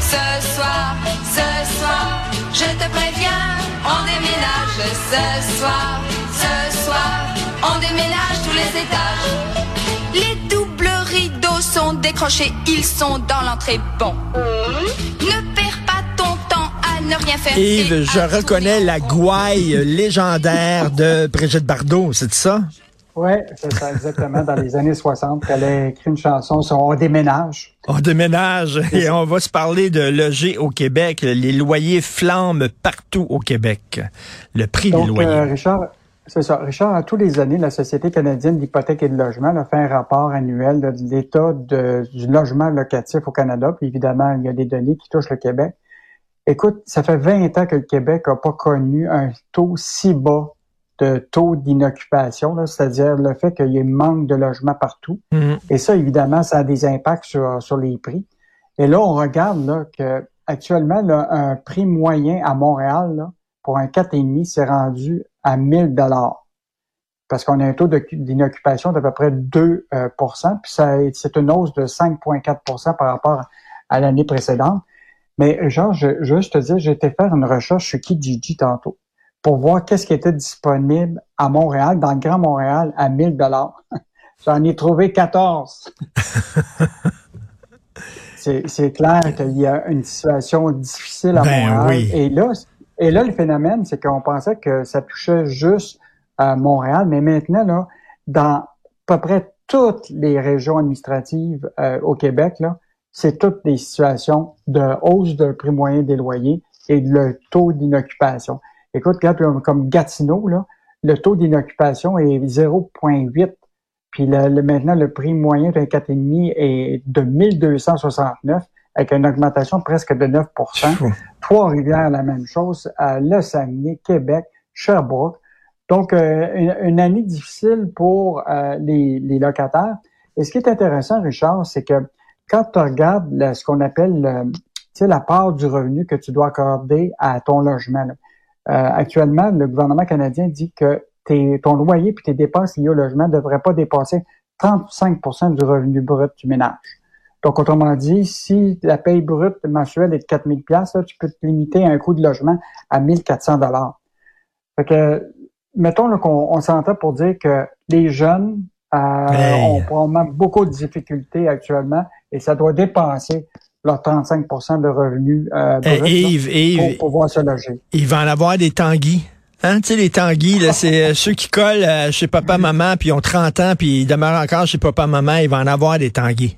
Ce soir, ce soir, je te préviens, on déménage. Ce soir, ce soir, on déménage tous les étages. Les doubles rideaux sont décrochés, ils sont dans l'entrée. Bon. Ne perds pas ton temps à ne rien faire. Yves, je reconnais la gouaille légendaire de Brigitte Bardot, c'est ça? Oui, c'est ça, exactement. Dans les années 60, elle a écrit une chanson sur On déménage. On déménage et on va se parler de loger au Québec. Les loyers flambent partout au Québec. Le prix des Donc, loyers. euh, Richard, c'est ça. Richard, à tous les années, la Société canadienne d'hypothèque et de logement a fait un rapport annuel de l'état du logement locatif au Canada. Puis évidemment, il y a des données qui touchent le Québec. Écoute, ça fait 20 ans que le Québec n'a pas connu un taux si bas de taux d'inoccupation, c'est-à-dire le fait qu'il y ait manque de logements partout. Mhm. Et ça, évidemment, ça a des impacts sur, sur les prix. Et là, on regarde là, que actuellement, là, un prix moyen à Montréal là, pour un 4,5, c'est rendu à 1000 dollars. Parce qu'on a un taux d'inoccupation d'à peu près 2% euh, puis c'est une hausse de 5,4% par rapport à l'année précédente. Mais genre, je, juste te dire, j'ai été faire une recherche sur Kijiji tantôt pour voir qu'est-ce qui était disponible à Montréal, dans le Grand Montréal, à 1000 dollars. J'en ai trouvé 14. c'est, clair qu'il y a une situation difficile à Ben Montréal. oui. Et là, et là, le phénomène, c'est qu'on pensait que ça touchait juste à Montréal, mais maintenant, là, dans à peu près toutes les régions administratives euh, au Québec, là, c'est toutes des situations de hausse de prix moyen des loyers et le taux d'inoccupation. Écoute, regarde, comme Gatineau, là, le taux d'inoccupation est 0,8. Puis le, le- maintenant, le prix moyen d'un 4,5 est de 1269 avec une augmentation presque de 9 Fou. Trois-Rivières, la même chose. À Le Saguenay, Québec, Sherbrooke. Donc, euh, une, une année difficile pour euh, les, les locataires. Et ce qui est intéressant, Richard, c'est que quand tu regardes ce qu'on appelle sais, la part du revenu que tu dois accorder à ton logement, là. Euh, actuellement, le gouvernement canadien dit que tes, ton loyer puis tes dépenses liées au logement ne devraient pas dépasser 35% du revenu brut du ménage. Donc, autrement dit, si la paye brute mensuelle est de 4000 pièces, tu peux te limiter à un coût de logement à 1400 dollars. Fait que, mettons là, qu'on on s'entend pour dire que les jeunes euh, Hey. ont probablement beaucoup de difficultés actuellement et ça doit dépasser leurs 35% de revenus euh, Eh, là, Yves, pour pouvoir se loger. il va en avoir des tanguis. Hein, tu sais, les tanguis, là, c'est euh, ceux qui collent euh, chez papa, maman, puis ils ont 30 ans, puis ils demeurent encore chez papa, maman, il va en avoir des tanguis.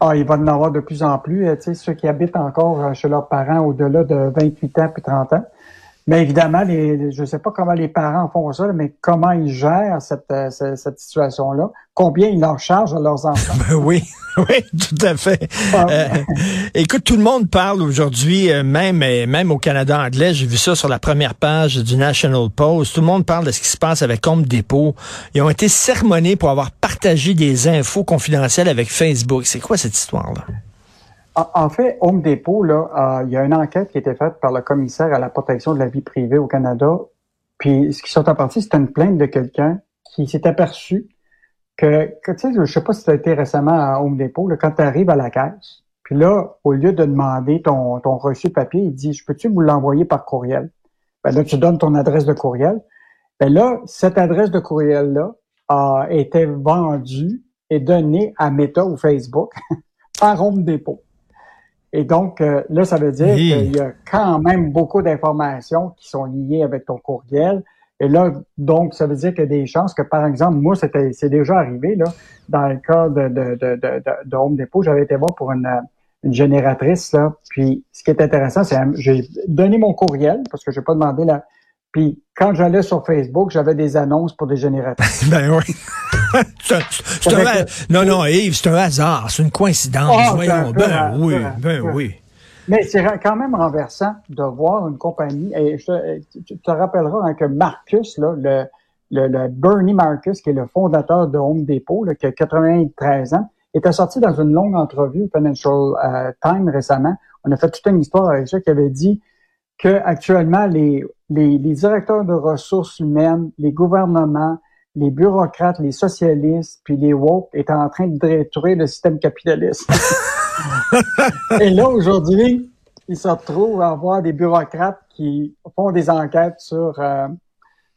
Ah, il va en avoir de plus en plus. euh, Tu sais, ceux qui habitent encore chez leurs parents au-delà de 28 ans puis 30 ans. Mais évidemment, les, je ne sais pas comment les parents font ça, mais comment ils gèrent cette, euh, cette, cette situation-là, combien ils leur chargent à leurs enfants? Ben oui, oui, tout à fait. Ah, Euh, écoute, tout le monde parle aujourd'hui, euh, même même au Canada anglais, j'ai vu ça sur la première page du National Post. Tout le monde parle de ce qui se passe avec Home Depot. Ils ont été sermonnés pour avoir partagé des infos confidentielles avec Facebook. C'est quoi cette histoire-là? En, fait, Home Depot, là, euh, il y a une enquête qui a été faite par le commissaire à la protection de la vie privée au Canada. Puis, ce qui sont en partie, c'est une plainte de quelqu'un qui s'est aperçu que, que, tu sais, je sais pas si tu été récemment à Home Depot, là, quand tu arrives à la caisse, puis là, au lieu de demander ton, ton reçu papier, il dit, je peux-tu vous l'envoyer par courriel? Ben là, tu donnes ton adresse de courriel. Ben là, cette adresse de courriel-là a été vendue et donnée à Meta ou Facebook par Home Depot. Et donc, euh, là, ça veut dire Oui. qu'il y a quand même beaucoup d'informations qui sont liées avec ton courriel. Et là, donc, ça veut dire qu'il y a des chances que, par exemple, moi, c'était, c'est déjà arrivé, là, dans le cas de, de, de, de, de- Home Depot, j'avais été voir pour une, euh, une génératrice, là. Puis, ce qui est intéressant, c'est, euh, j'ai donné mon courriel, parce que j'ai pas demandé la, puis, quand j'allais sur Facebook, j'avais des annonces pour des génératrices. Ben oui. C'est un- c'est un ha- non, non, Yves, c'est un hasard, c'est une coïncidence. Ah, Voyons, ben oui, ben oui. Mais c'est quand même renversant de voir une compagnie, et je te, tu te rappelleras hein, que Marcus, là, le, le, Bernie Marcus, qui est le fondateur de Home Depot, là, qui a 93 ans, était sorti dans une longue entrevue au Financial euh, Times récemment. On a fait toute une histoire avec ça qui avait dit que actuellement les, les, les directeurs de ressources humaines, les gouvernements, les bureaucrates, les socialistes, puis les woke étaient en train de détruire le système capitaliste. Et là, aujourd'hui, ils se retrouvent à avoir des bureaucrates qui font des enquêtes sur, euh,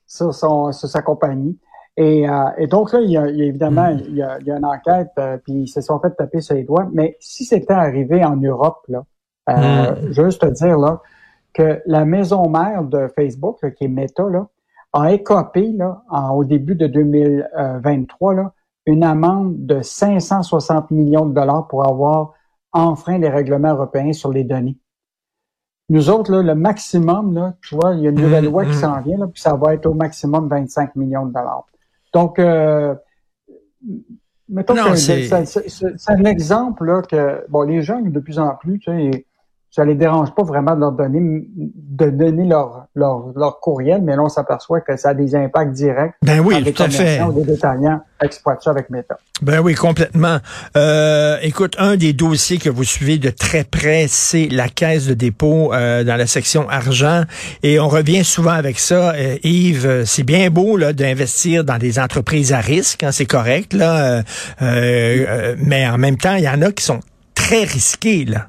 sur, son, sur sa compagnie. Et, euh, et donc là, il y a, évidemment, mm. il y a, il y a une enquête, euh, puis ils se sont fait taper sur les doigts. Mais si c'était arrivé en Europe, là, euh, mm. juste te dire là, que la maison mère de Facebook, qui est Meta, là, a écopé là, au début de 2023 là, une amende de 560 millions de dollars pour avoir enfreint les règlements européens sur les données. Nous autres, là, le maximum, là, tu vois, il y a une nouvelle mm, loi qui mm. s'en vient, là, puis ça va être au maximum 25 millions de dollars. Donc, euh, mettons que c'est un exemple là, que bon, les gens de plus en plus, tu sais, ça les dérange pas vraiment de leur donner, de donner leur, leur, leur courriel, mais là, on s'aperçoit que ça a des impacts directs. Ben oui, tout à fait. Détaillants exploitent ça avec Meta. Ben oui, complètement. Euh, écoute, un des dossiers que vous suivez de très près, c'est la caisse de dépôt euh, dans la section argent. Et on revient souvent avec ça. Euh, Yves, c'est bien beau là d'investir dans des entreprises à risque, hein, c'est correct, là. Euh, mais en même temps, il y en a qui sont très risqués, là.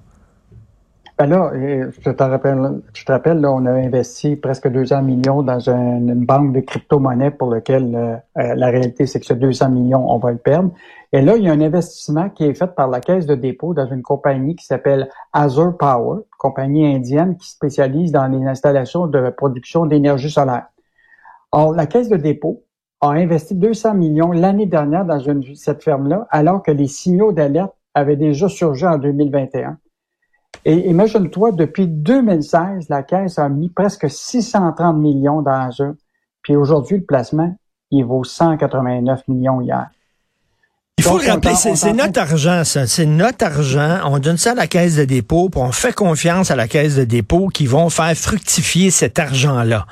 Ben là, je te rappelle, là, on a investi presque 200 millions dans une, banque de crypto-monnaies pour lequel euh, euh, la réalité, c'est que ce 200 millions, on va le perdre. Et là, il y a un investissement qui est fait par la Caisse de dépôt dans une compagnie qui s'appelle Azure Power, compagnie indienne qui spécialise dans les installations de production d'énergie solaire. Or, la Caisse de dépôt a investi 200 millions l'année dernière dans une, cette ferme-là, alors que les signaux d'alerte avaient déjà surgi en 2021. Et imagine-toi, depuis 2016, la Caisse a mis presque 630 millions dans Azure. Puis aujourd'hui, le placement, il vaut 189 millions hier. Il faut le rappeler, c'est notre argent, ça. C'est notre argent. On donne ça à la caisse de dépôt, puis on fait confiance à la caisse de dépôt qui vont faire fructifier cet argent-là.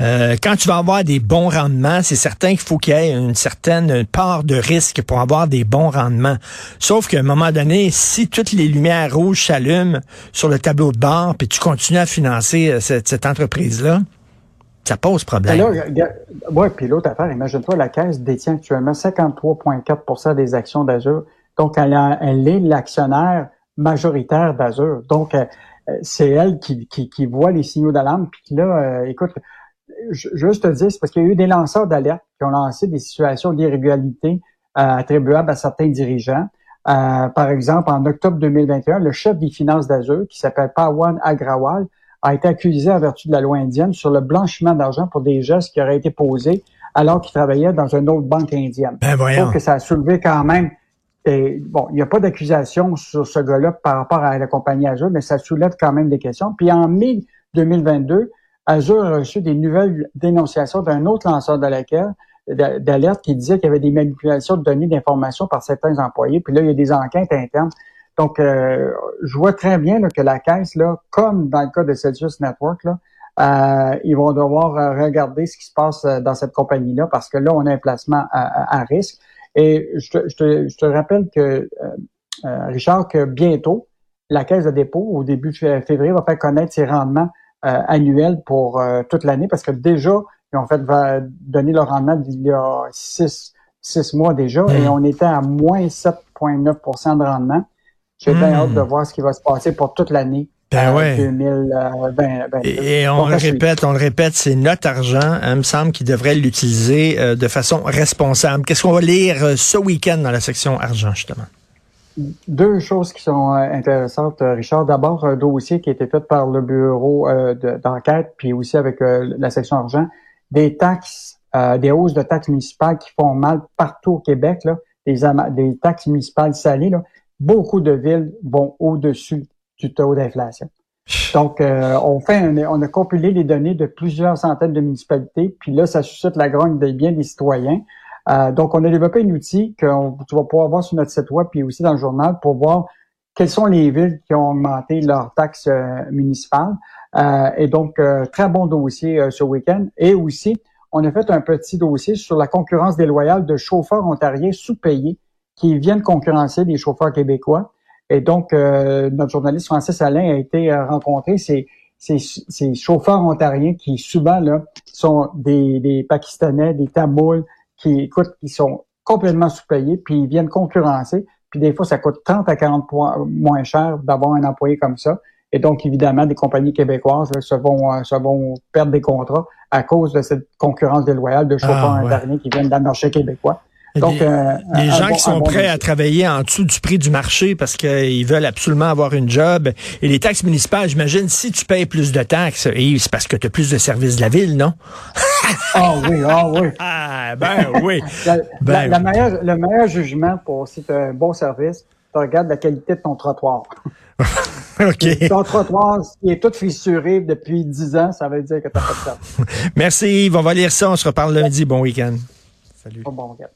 Euh, quand tu vas avoir des bons rendements, c'est certain qu'il faut qu'il y ait une certaine part de risque pour avoir des bons rendements. Sauf qu'à un moment donné, si toutes les lumières rouges s'allument sur le tableau de bord, puis tu continues à financer euh, cette, cette entreprise-là, ça pose problème. Oui, puis l'autre affaire, imagine-toi, la Caisse détient actuellement 53,4% des actions d'Azur. Donc, elle, est l'actionnaire majoritaire d'Azur. Donc, euh, c'est elle qui, voit les signaux d'alarme. Puis là, euh, écoute, juste te dire, c'est parce qu'il y a eu des lanceurs d'alerte qui ont lancé des situations d'irrégularité euh, attribuables à certains dirigeants. par exemple, en octobre 2021, le chef des finances d'Azur, qui s'appelle Pawan Agrawal, a été accusé en vertu de la loi indienne sur le blanchiment d'argent pour des gestes qui auraient été posés alors qu'il travaillait dans une autre banque indienne. Ben voyons. que ça a soulevé quand même. Et, bon, il n'y a pas d'accusation sur ce gars-là par rapport à la compagnie Azure, mais ça soulève quand même des questions. Puis en mai 2022, Azure a reçu des nouvelles dénonciations d'un autre lanceur d'alerte qui disait qu'il y avait des manipulations de données d'information par certains employés. Puis là, il y a des enquêtes internes donc, euh, je vois très bien que la caisse, là, comme dans le cas de Celsius Network, là, euh, ils vont devoir euh, regarder ce qui se passe dans cette compagnie-là parce que là, on a un placement à, risque. Et je te, je, te, je te, rappelle que, Richard, que bientôt, la caisse de dépôt, au début de février, va faire connaître ses rendements annuels pour toute l'année parce que déjà, ils ont fait donner le rendement d'il y a six, six mois déjà et on était à moins 7,9% de rendement. J'ai bien hâte de hmm. voir ce qui va se passer pour toute l'année. Ben ouais. 2020, et, on le répète, on le répète, c'est notre argent. Hein, il me semble qu'il devrait l'utiliser euh, de façon responsable. Qu'est-ce qu'on va lire euh, ce week-end dans la section argent, justement? Deux choses qui sont euh, intéressantes, Richard. D'abord, un dossier qui a été fait par le bureau d'enquête, puis aussi avec la section argent, des taxes, des hausses de taxes municipales qui font mal partout au Québec, là, des, des taxes municipales salées. Là beaucoup de villes vont au-dessus du taux d'inflation. Donc, euh, on fait, on a compilé les données de plusieurs centaines de municipalités, puis là, ça suscite la grogne des biens des citoyens. Euh, donc, on a développé un outil que tu vas pouvoir voir sur notre site web, puis aussi dans le journal, pour voir quelles sont les villes qui ont augmenté leurs taxes municipales. et donc, très bon dossier ce week-end. Et aussi, on a fait un petit dossier sur la concurrence déloyale de chauffeurs ontariens sous-payés qui viennent concurrencer les chauffeurs québécois. Et donc, euh, notre journaliste Francis Alain a été euh, rencontré ces, ces, ces, chauffeurs ontariens qui souvent là sont des, des Pakistanais, des Tamouls, qui écoute, qui sont complètement sous-payés, puis ils viennent concurrencer. Puis des fois, ça coûte 30 à 40 points moins cher d'avoir un employé comme ça. Et donc, évidemment, des compagnies québécoises se, vont, euh, se vont perdre des contrats à cause de cette concurrence déloyale de chauffeurs ah, qui viennent dans le marché québécois. Donc, des, euh, gens qui sont prêts à travailler en dessous du prix du marché parce qu'ils veulent absolument avoir une job. Et les taxes municipales, j'imagine, si tu payes plus de taxes, c'est parce que tu as plus de services de la ville, non? Ah oui, ah oui. Ah, ben oui. ben, le meilleur jugement pour si tu as un bon service, tu regardes la qualité de ton trottoir. Ton trottoir, qui est tout fissuré depuis 10 ans, ça veut dire que tu n'as pas de Merci Yves. On va lire ça. On se reparle lundi. Bon week-end. Salut. Bon, bon week-end.